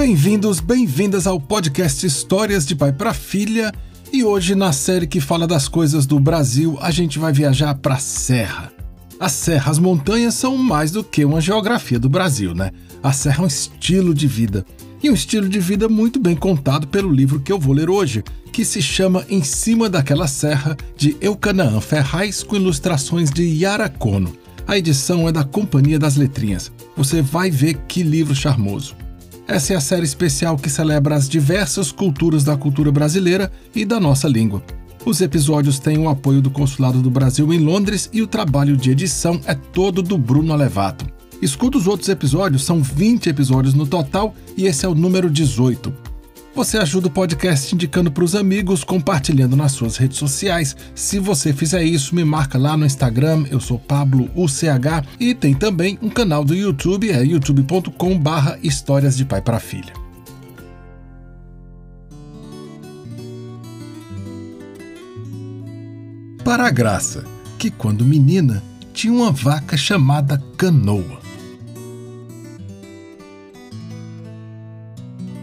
Bem-vindos, bem-vindas ao podcast Histórias de Pai para Filha. E hoje, na série que fala das coisas do Brasil, a gente vai viajar para a Serra. A Serra, as montanhas são mais do que uma geografia do Brasil, né? A Serra é um estilo de vida. E um estilo de vida muito bem contado pelo livro que eu vou ler hoje, que se chama Em Cima daquela Serra, de Eucanaã Ferraz, com ilustrações de Yara Kono. A edição é da Companhia das Letrinhas. Você vai ver que livro charmoso. Essa é a série especial que celebra as diversas culturas da cultura brasileira e da nossa língua. Os episódios têm o apoio do Consulado do Brasil em Londres e o trabalho de edição é todo do Bruno Alevato. Escuta os outros episódios, são 20 episódios no total e esse é o número 18. Você ajuda o podcast indicando para os amigos, compartilhando nas suas redes sociais. Se você fizer isso, me marca lá no Instagram, eu sou Pablo UCH e tem também um canal do YouTube, é youtube.com/barra Histórias de Pai para Filha. Para a graça, que quando menina tinha uma vaca chamada Canoa.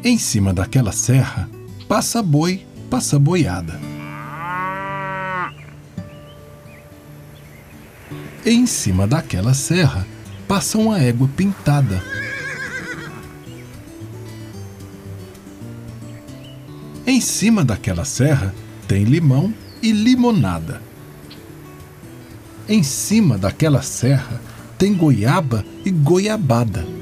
Em cima daquela serra, passa boi, passa boiada. Em cima daquela serra, passa uma égua pintada. Em cima daquela serra, tem limão e limonada. Em cima daquela serra, tem goiaba e goiabada.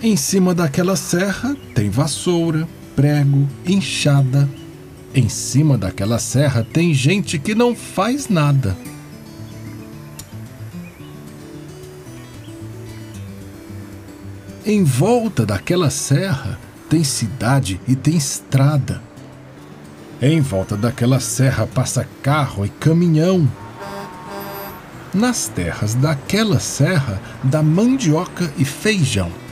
Em cima daquela serra tem vassoura, prego, enxada. Em cima daquela serra tem gente que não faz nada. Em volta daquela serra tem cidade e tem estrada. Em volta daquela serra passa carro e caminhão. Nas terras daquela serra dá mandioca e feijão.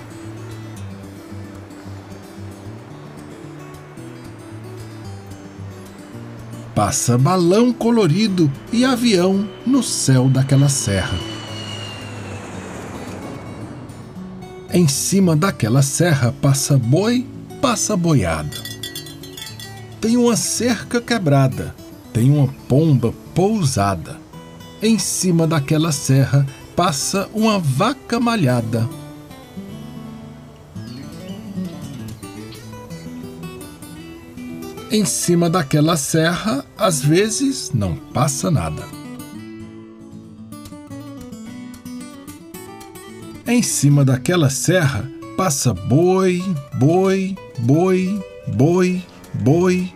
Passa balão colorido e avião no céu daquela serra. Em cima daquela serra passa boi, passa boiada. Tem uma cerca quebrada, tem uma pomba pousada. Em cima daquela serra passa uma vaca malhada. Em cima daquela serra, às vezes, não passa nada. Em cima daquela serra, passa boi, boi, boi, boi, boi.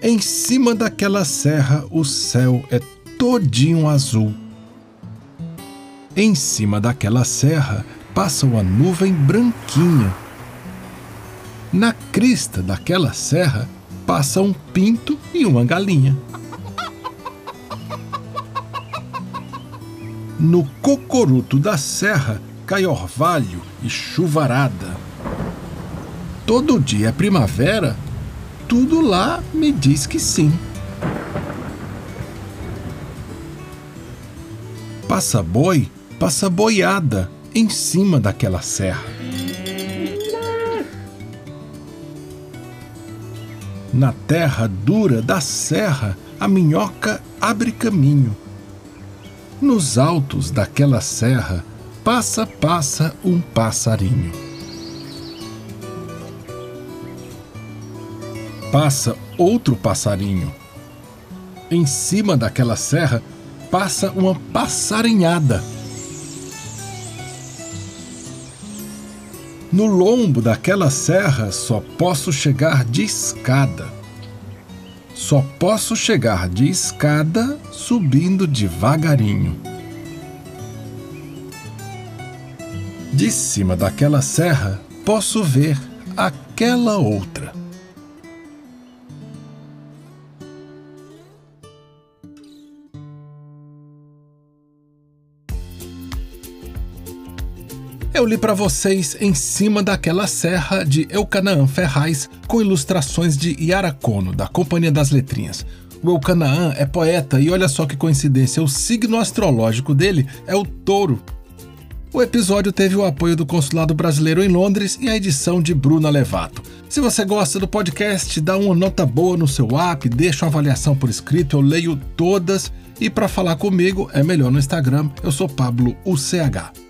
Em cima daquela serra, o céu é todinho azul. Em cima daquela serra, passa uma nuvem branquinha na crista daquela serra passa um pinto e uma galinha. No cocoruto da serra cai orvalho e chuvarada. Todo dia é primavera, tudo lá me diz que sim. Passa boi, passa boiada em cima daquela serra. Na terra dura da serra, a minhoca abre caminho. Nos altos daquela serra, passa, passa um passarinho. Passa outro passarinho. Em cima daquela serra, passa uma passarinhada. No lombo daquela serra só posso chegar de escada. Só posso chegar de escada subindo devagarinho. De cima daquela serra posso ver aquela outra. Eu li para vocês Em Cima daquela Serra de Eucanaã Ferraz, com ilustrações de Yara Kono, da Companhia das Letrinhas. O Elcanaã é poeta e olha só que coincidência, o signo astrológico dele é o touro. O episódio teve o apoio do Consulado Brasileiro em Londres e a edição de Bruna Levato. Se você gosta do podcast, dá uma nota boa no seu app, deixa uma avaliação por escrito, eu leio todas. E para falar comigo é melhor no Instagram, eu sou Pablo UCH.